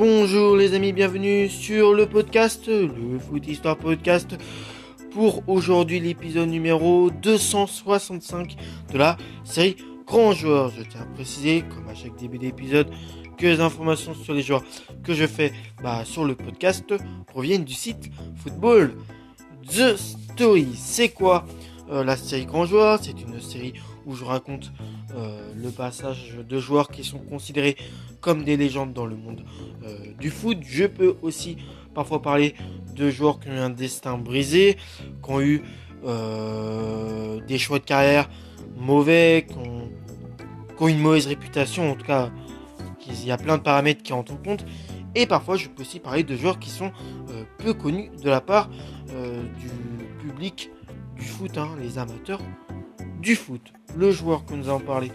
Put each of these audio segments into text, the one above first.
Bonjour les amis, bienvenue sur le podcast, le Foot Histoire Podcast, pour aujourd'hui l'épisode numéro 265 de la série Grand Joueur. Je tiens à préciser, comme à chaque début d'épisode, que les informations sur les joueurs que je fais bah, sur le podcast proviennent du site Football The Story. C'est quoi euh, la série Grand Joueur? C'est une série où je raconte euh, le passage de joueurs qui sont considérés comme des légendes dans le monde euh, du foot. Je peux aussi parfois parler de joueurs qui ont eu un destin brisé, qui ont eu euh, des choix de carrière mauvais, qui ont, une mauvaise réputation, en tout cas, il y a plein de paramètres qui entrent en compte. Et parfois, je peux aussi parler de joueurs qui sont peu connus de la part du public du foot, hein, les amateurs du foot. Le joueur que nous allons parler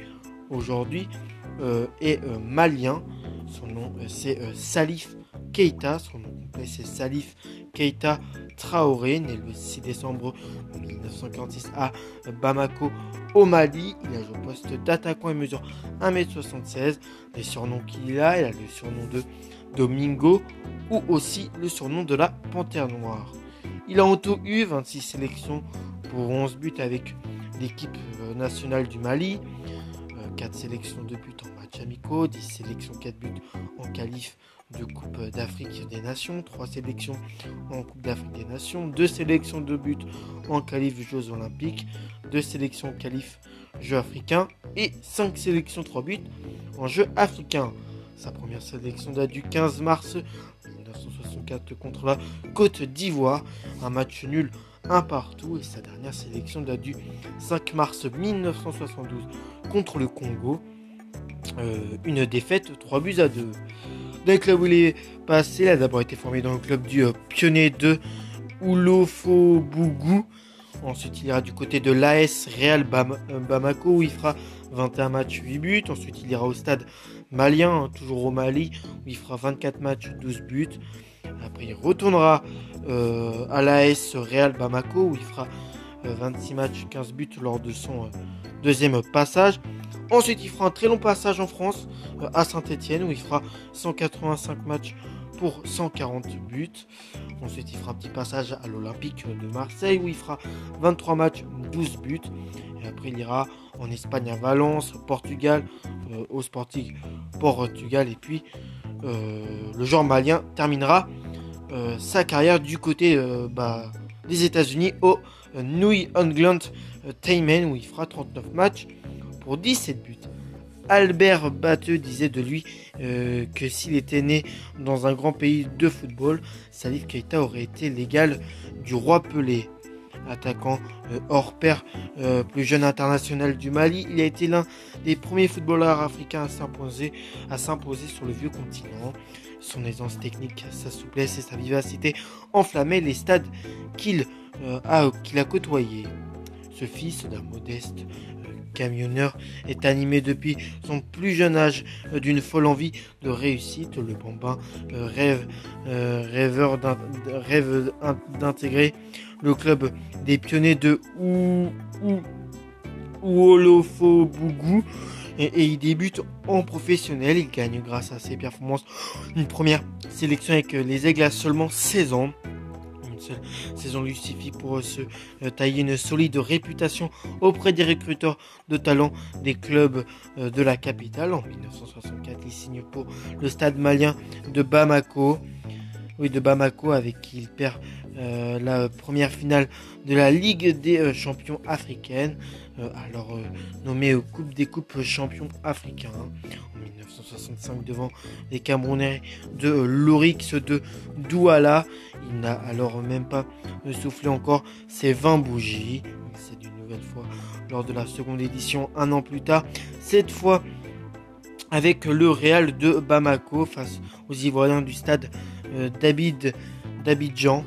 aujourd'hui euh, est euh, malien. Son nom euh, c'est Salif Keita. Son nom complet c'est Salif Keita Traoré, né le 6 décembre 1946 à Bamako au Mali. Il a joué au poste d'attaquant et mesure 1m76. Les surnoms qu'il a, il a le surnom de Domingo ou aussi le surnom de la Panthère Noire. Il a en tout eu 26 sélections pour 11 buts avec l'équipe euh, nationale du Mali, 4 euh, sélections de buts en match amicaux, 10 sélections 4 buts en qualif de Coupe d'Afrique des Nations, 3 sélections en Coupe d'Afrique des Nations, 2 sélections de buts en qualif Jeux Olympiques, 2 sélections qualif Jeux africains et 5 sélections 3 buts en Jeux africains. Sa première sélection date du 15 mars 1964 contre la Côte d'Ivoire, un match nul un partout et sa dernière sélection date du 5 mars 1972 contre le Congo. Euh, une défaite 3 buts à 2. Dans le club où il est passé, il a d'abord été formé dans le club du euh, pionnier de Bougou. Ensuite, il ira du côté de l'AS Real euh, Bamako où il fera 21 matchs, 8 buts. Ensuite, il ira au stade malien, toujours au Mali, où il fera 24 matchs, 12 buts. Après, il retournera euh, à l'AS Real Bamako où il fera 26 euh, matchs, 15 buts lors de son euh, deuxième passage. Ensuite, il fera un très long passage en France à Saint-Etienne où il fera 185 matchs pour 140 buts. Ensuite, il fera un petit passage à l'Olympique de Marseille où il fera 23 matchs, 12 buts. Et après, il ira en Espagne à Valence, Portugal, au Sporting Portugal. Et puis, le joueur malien terminera euh, sa carrière du côté euh, bah, des États-Unis au euh, New England Tayman où il fera 39 matchs pour 17 buts. Albert Batteux disait de lui que s'il était né dans un grand pays de football, Salif Keita aurait été l'égal du roi Pelé. Attaquant hors pair, plus jeune international du Mali, il a été l'un des premiers footballeurs africains à s'imposer, sur le vieux continent. Son aisance technique, sa souplesse et sa vivacité enflammaient les stades qu'il euh, a, côtoyés. Ce fils d'un modeste euh, camionneur est animé depuis son plus jeune âge euh, d'une folle envie de réussite. Le bambin rêve, rêveur rêve d'intégrer le club des pionniers de Ouolofobougou et, il débute en professionnel. Il gagne grâce à ses performances une première sélection avec les Aigles à seulement 16 ans. Une seule saison lui suffit pour se euh, tailler une solide réputation auprès des recruteurs de talent des clubs euh, de la capitale. En 1964, il signe pour le stade malien de Bamako. Oui, de Bamako avec qui il perd la première finale de la Ligue des champions africaines. Euh, alors euh, nommé Coupe des Coupes champions africains en 1965 devant les Camerounais de l'Orix de Douala. Il n'a alors même pas soufflé encore ses 20 bougies. C'est d'une nouvelle fois lors de la seconde édition un an plus tard. Cette fois avec le Real de Bamako face aux Ivoiriens du stade euh, d'Abidjan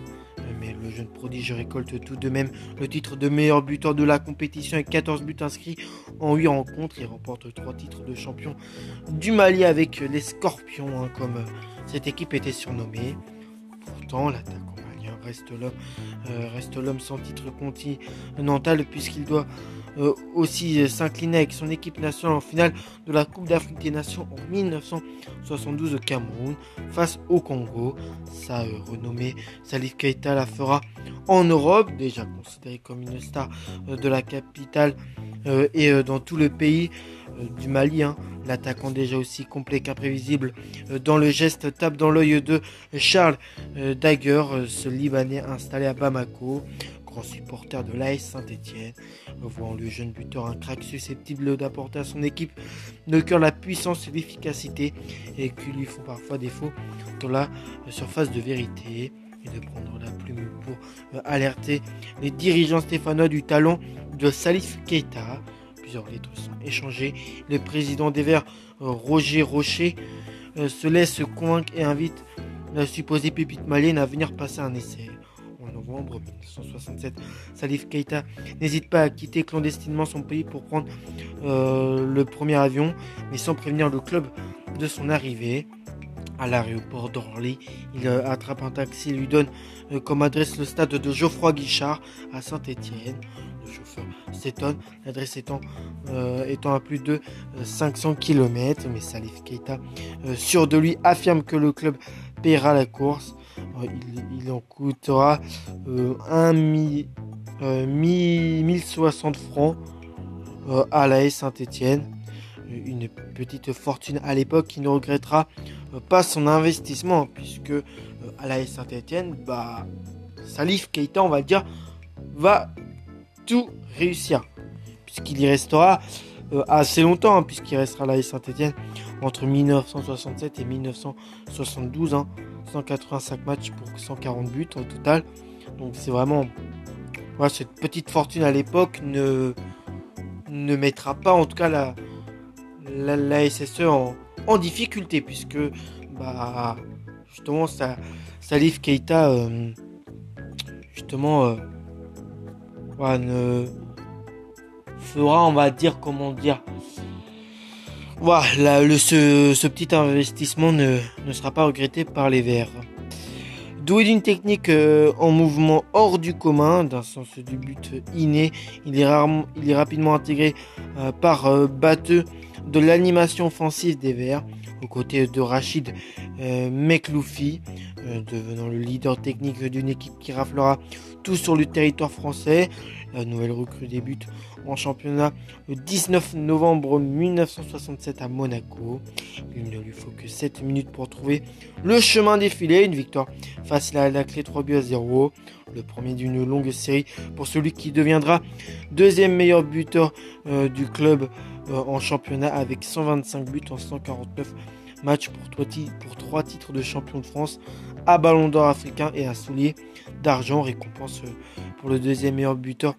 mais le jeune prodige récolte tout de même le titre de meilleur buteur de la compétition avec 14 buts inscrits en 8 rencontres. Il remporte 3 titres de champion du Mali avec les Scorpions, hein, comme cette équipe était surnommée. Pourtant, l'attaquant malien reste l'homme, euh, reste l'homme sans titre continental puisqu'il doit aussi s'incliner avec son équipe nationale en finale de la Coupe d'Afrique des Nations en 1972 au Cameroun face au Congo. Sa renommée, Salif Keita la fera en Europe, déjà considéré comme une star de la capitale et dans tout le pays du Mali. Hein. L'attaquant déjà aussi complet qu'imprévisible euh, dans le geste tape dans l'œil de Charles euh, Dagger, euh, ce Libanais installé à Bamako, supporter de l'AS Saint-Etienne. Voyant le jeune buteur un crack susceptible d'apporter à son équipe de cœur la puissance et l'efficacité et qui lui font parfois défaut dans la surface de vérité et de prendre la plume pour alerter les dirigeants stéphanois du talent de Salif Keita plusieurs lettres sont échangées. Le président des Verts, euh, Roger Rocher, euh, se laisse convaincre et invite la supposée pépite malienne à venir passer un essai. En novembre 1967, Salif Keita n'hésite pas à quitter clandestinement son pays pour prendre euh, le premier avion, mais sans prévenir le club de son arrivée. À l'aéroport d'Orly, il attrape un taxi et lui donne comme adresse le stade de Geoffroy Guichard à Saint-Étienne chauffeur s'étonne, l'adresse étant, euh, étant à plus de 500 euh, km. Mais Salif Keita, euh, sûr de lui, affirme que le club paiera la course. Il, en coûtera 1 1060 francs à la Saint-Etienne. Une petite fortune à l'époque qui ne regrettera pas son investissement, puisque à la Saint-Etienne, bah, Salif Keita, on va dire, va tout réussir. Puisqu'il y restera euh, assez longtemps, hein, puisqu'il restera là à Saint-Etienne entre 1967 et 1972. 185 hein. matchs pour 140 buts au total. Donc c'est vraiment. Voilà, cette petite fortune à l'époque ne, ne mettra pas en tout cas la, la, SSE en, en, difficulté, puisque bah, justement ça, Salif Keita euh, justement euh, ne fera, on va dire, comment dire. Voilà, le, ce, petit investissement ne, sera pas regretté par les Verts. Doué d'une technique euh, en mouvement hors du commun, d'un sens du but inné, il est, rarement, il est rapidement intégré euh, par euh, de l'animation offensive des Verts, aux côtés de Rachid Mekloufi, devenant le leader technique d'une équipe qui raflera tout sur le territoire français. La nouvelle recrue débute en championnat le 19 novembre 1967 à Monaco. Il ne lui faut que 7 minutes pour trouver le chemin défilé. Une victoire facile à la clé 3 buts à 0. Le premier d'une longue série pour celui qui deviendra deuxième meilleur buteur euh, du club euh, en championnat avec 125 buts en 149 matchs pour trois titres de champion de France, à ballon d'or africain et un soulier d'argent, récompense euh, pour le deuxième meilleur buteur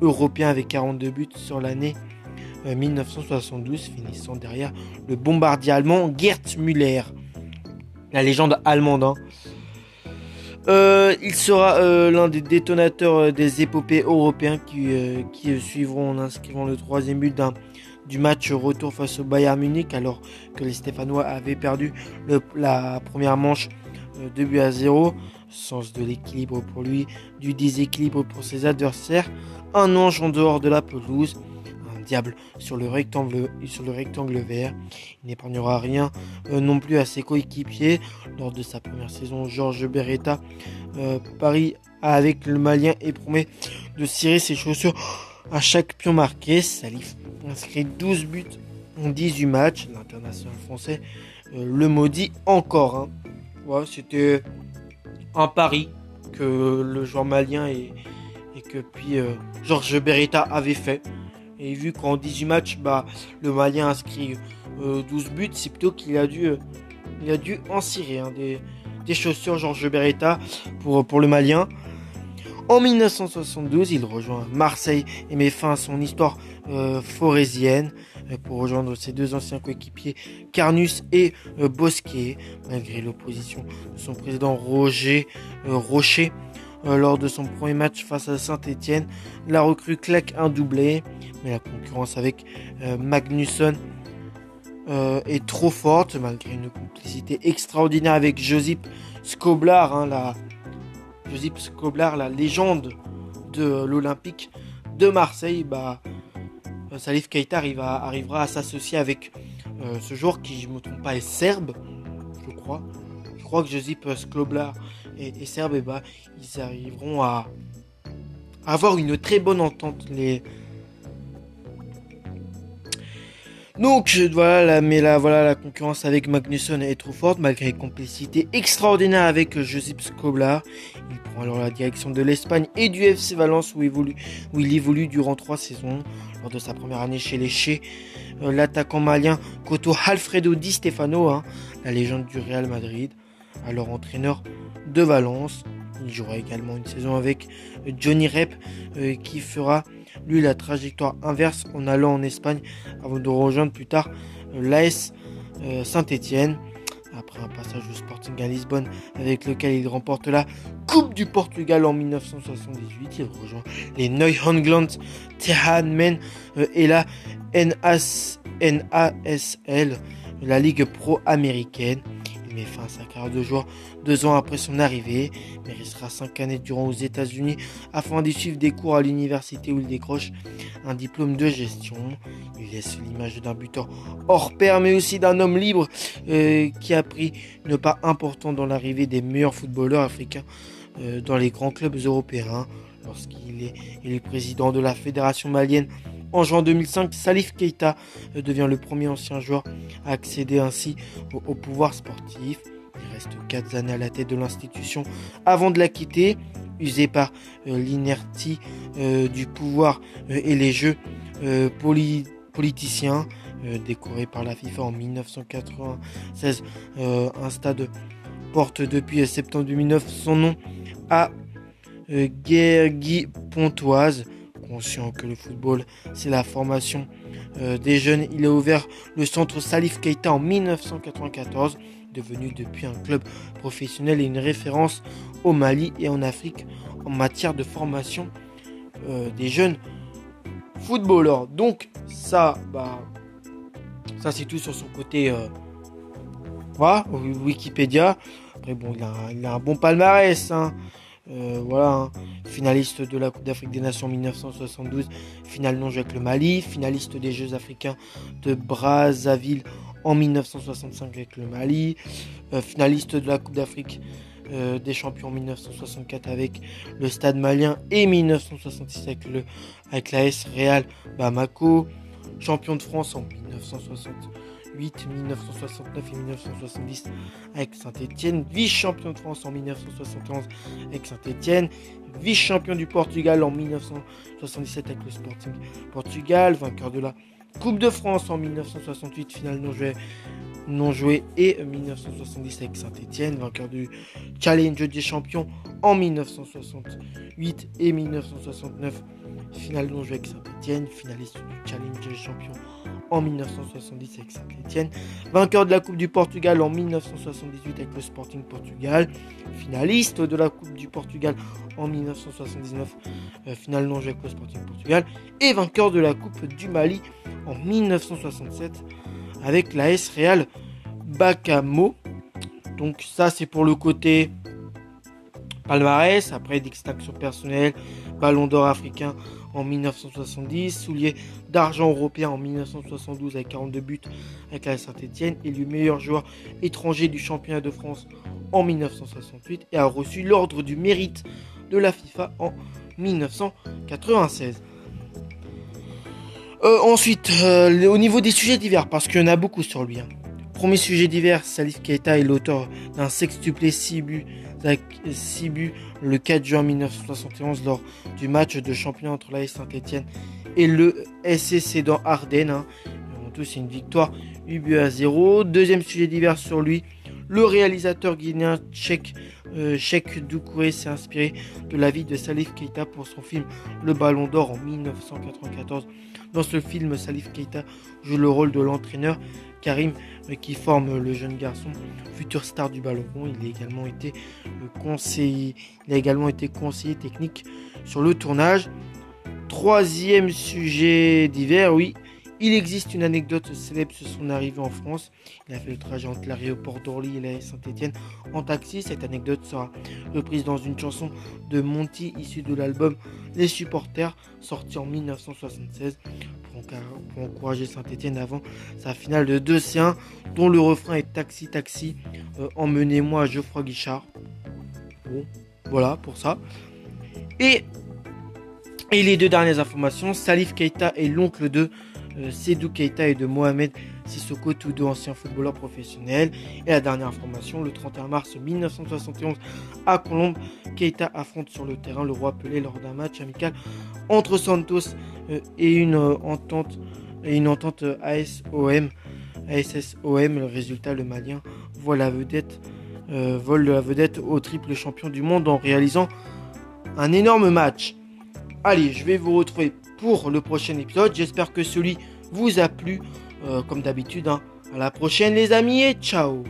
européen avec 42 buts sur l'année 1972, euh, finissant derrière le bombardier allemand Gerd Müller, la légende allemande. Hein. Euh, il sera l'un des détonateurs des épopées européens qui, suivront en inscrivant le troisième but du match retour face au Bayern Munich alors que les Stéphanois avaient perdu la première manche 2 buts à 0 sens de l'équilibre pour lui, du déséquilibre pour ses adversaires, un ange en dehors de la pelouse, un diable sur le rectangle, sur le rectangle vert. Il n'épargnera rien euh, non plus à ses coéquipiers. Lors de sa première saison, Georges Beretta euh, parie avec le Malien et promet de cirer ses chaussures à chaque pion marqué. Salif inscrit 12 buts en 18 matchs. L'international français euh, le maudit encore. Hein. C'était un pari que le joueur malien et, que puis euh, Georges Beretta avait fait. Et vu qu'en 18 matchs, bah, le malien inscrit 12 euh, buts, c'est plutôt qu'il a dû, il a dû en cirer hein, des, des, chaussures Georges Beretta pour, pour le malien. En 1972, il rejoint Marseille et met fin à son histoire euh, forésienne pour rejoindre ses deux anciens coéquipiers Carnus et euh, Bosquet, malgré l'opposition de son président Roger euh, Rocher. Euh, lors de son premier match face à Saint-Etienne, la recrue claque un doublé, mais la concurrence avec Magnusson est trop forte, malgré une complicité extraordinaire avec Josip Skoblar, hein, la, Josip Skoblar, la légende de l'Olympique de Marseille. Bah, Salif Keita arrivera à s'associer avec ce joueur qui, je ne me trompe pas, est serbe, je crois. Je crois que Josip Skloblar est, serbe, et bah, ils arriveront à, avoir une très bonne entente. Les, Donc voilà, mais là voilà la concurrence avec Magnusson est trop forte malgré une complicité extraordinaire avec Josip Skoblar. Il prend alors la direction de l'Espagne et du FC Valence où il, évolue, durant trois saisons. Lors de sa première année chez les euh, l'attaquant malien Coto Alfredo Di Stefano, hein, la légende du Real Madrid, alors entraîneur de Valence. Il jouera également une saison avec Johnny Rep euh, qui fera lui la trajectoire inverse en allant en Espagne avant de rejoindre plus tard euh, l'AS euh, Saint-Étienne. Après un passage au Sporting à Lisbonne avec lequel il remporte la Coupe du Portugal en 1978, il rejoint les Neuhangland Terranmen euh, et la NASL, la Ligue Pro américaine met fin à sa carrière de joueur deux ans après son arrivée, mais restera cinq années durant aux États-Unis afin d'y suivre des cours à l'université où il décroche un diplôme de gestion. Il laisse l'image d'un buteur hors pair, mais aussi d'un homme libre euh, qui a pris une part importante dans l'arrivée des meilleurs footballeurs africains euh, dans les grands clubs européens. Lorsqu'il est, est président de la fédération malienne en juin 2005, Salif Keita euh, devient le premier ancien joueur à accéder ainsi au, pouvoir sportif. Il reste 4 années à la tête de l'institution avant de la quitter, usé par euh, l'inertie euh, du pouvoir et les jeux politiciens. décoré par la FIFA en 1996, un stade porte depuis septembre 2009 son nom à Guergui Pontoise conscient que le football, c'est la formation euh, des jeunes, il a ouvert le centre Salif Keita en 1994, devenu depuis un club professionnel et une référence au Mali et en Afrique en matière de formation euh, des jeunes footballeurs. Donc ça, bah, ça c'est tout sur son côté. Euh, Wikipédia. Après bon, il a, un bon palmarès. Hein. Euh, voilà, hein. finaliste de la Coupe d'Afrique des Nations 1972, finale non avec le Mali, finaliste des Jeux africains de Brazzaville en 1965 avec le Mali, euh, finaliste de la Coupe d'Afrique euh, des champions en 1964 avec le Stade malien et 1966 avec, le, avec l'AS Real Bamako, champion de France en 1960 1969 et 1970 avec Saint-Etienne, vice-champion de France en 1971 avec Saint-Etienne, vice-champion du Portugal en 1977 avec le Sporting Portugal, vainqueur de la Coupe de France en 1968, finale non jouée, non joué et 1970 avec Saint-Etienne, vainqueur du Challenge des champions en 1968 et 1969, finale non jouée avec Saint-Etienne, finaliste du Challenge des champions en 1970 avec Saint-Etienne, vainqueur de la Coupe du Portugal en 1978 avec le Sporting Portugal, finaliste de la Coupe du Portugal en 1979, euh, finale non avec le Sporting Portugal, et vainqueur de la Coupe du Mali en 1967 avec la S Real Bacamo. Donc ça c'est pour le côté palmarès, après d'extraction personnelle, ballon d'or africain en 1970, soulier d'argent européen en 1972 avec 42 buts avec la Saint-Etienne, élu meilleur joueur étranger du championnat de France en 1968 et a reçu l'ordre du mérite de la FIFA en 1996. Euh, ensuite, euh, au niveau des sujets divers, parce qu'il y en a beaucoup sur lui. Hein. Premier sujet divers, Salif Keita est l'auteur d'un sextuplé 6 buts, 6 buts le 4 juin 1971 lors du match de champion entre la Saint-Etienne et le SCC dans Ardennes. Hein. C'est une victoire 8 buts à 0. Deuxième sujet divers sur lui, le réalisateur guinéen tchèque euh, Doucouré s'est inspiré de la vie de Salif Keita pour son film Le Ballon d'Or en 1994. Dans ce film, Salif Keita joue le rôle de l'entraîneur Karim euh, qui forme le jeune garçon, futur star du ballon. Il a également été conseiller, il a également été conseiller technique sur le tournage. Troisième sujet divers, oui, Il existe une anecdote célèbre sur son arrivée en France. Il a fait le trajet entre l'aéroport d'Orly et la Saint-Étienne en taxi. Cette anecdote sera reprise dans une chanson de Monty issue de l'album Les Supporters, sorti en 1976 pour, encourager Saint-Étienne avant sa finale de 2-1, dont le refrain est Taxi Taxi, euh, emmenez-moi Geoffroy Guichard. Bon, voilà pour ça. Et les deux dernières informations, Salif Keita est l'oncle de euh, Sedou Keita et de Mohamed Sissoko, tous deux anciens footballeurs professionnels. Et la dernière information, le 31 mars 1971 à Colombe, Keita affronte sur le terrain le roi Pelé lors d'un match amical entre Santos euh, et une euh, entente et une entente ASOM. Le résultat, le Malien voit la vedette, vole la vedette au triple champion du monde en réalisant un énorme match. Allez, je vais vous retrouver pour le prochain épisode. J'espère que celui vous a plu. Euh, comme d'habitude, hein. à la prochaine les amis et ciao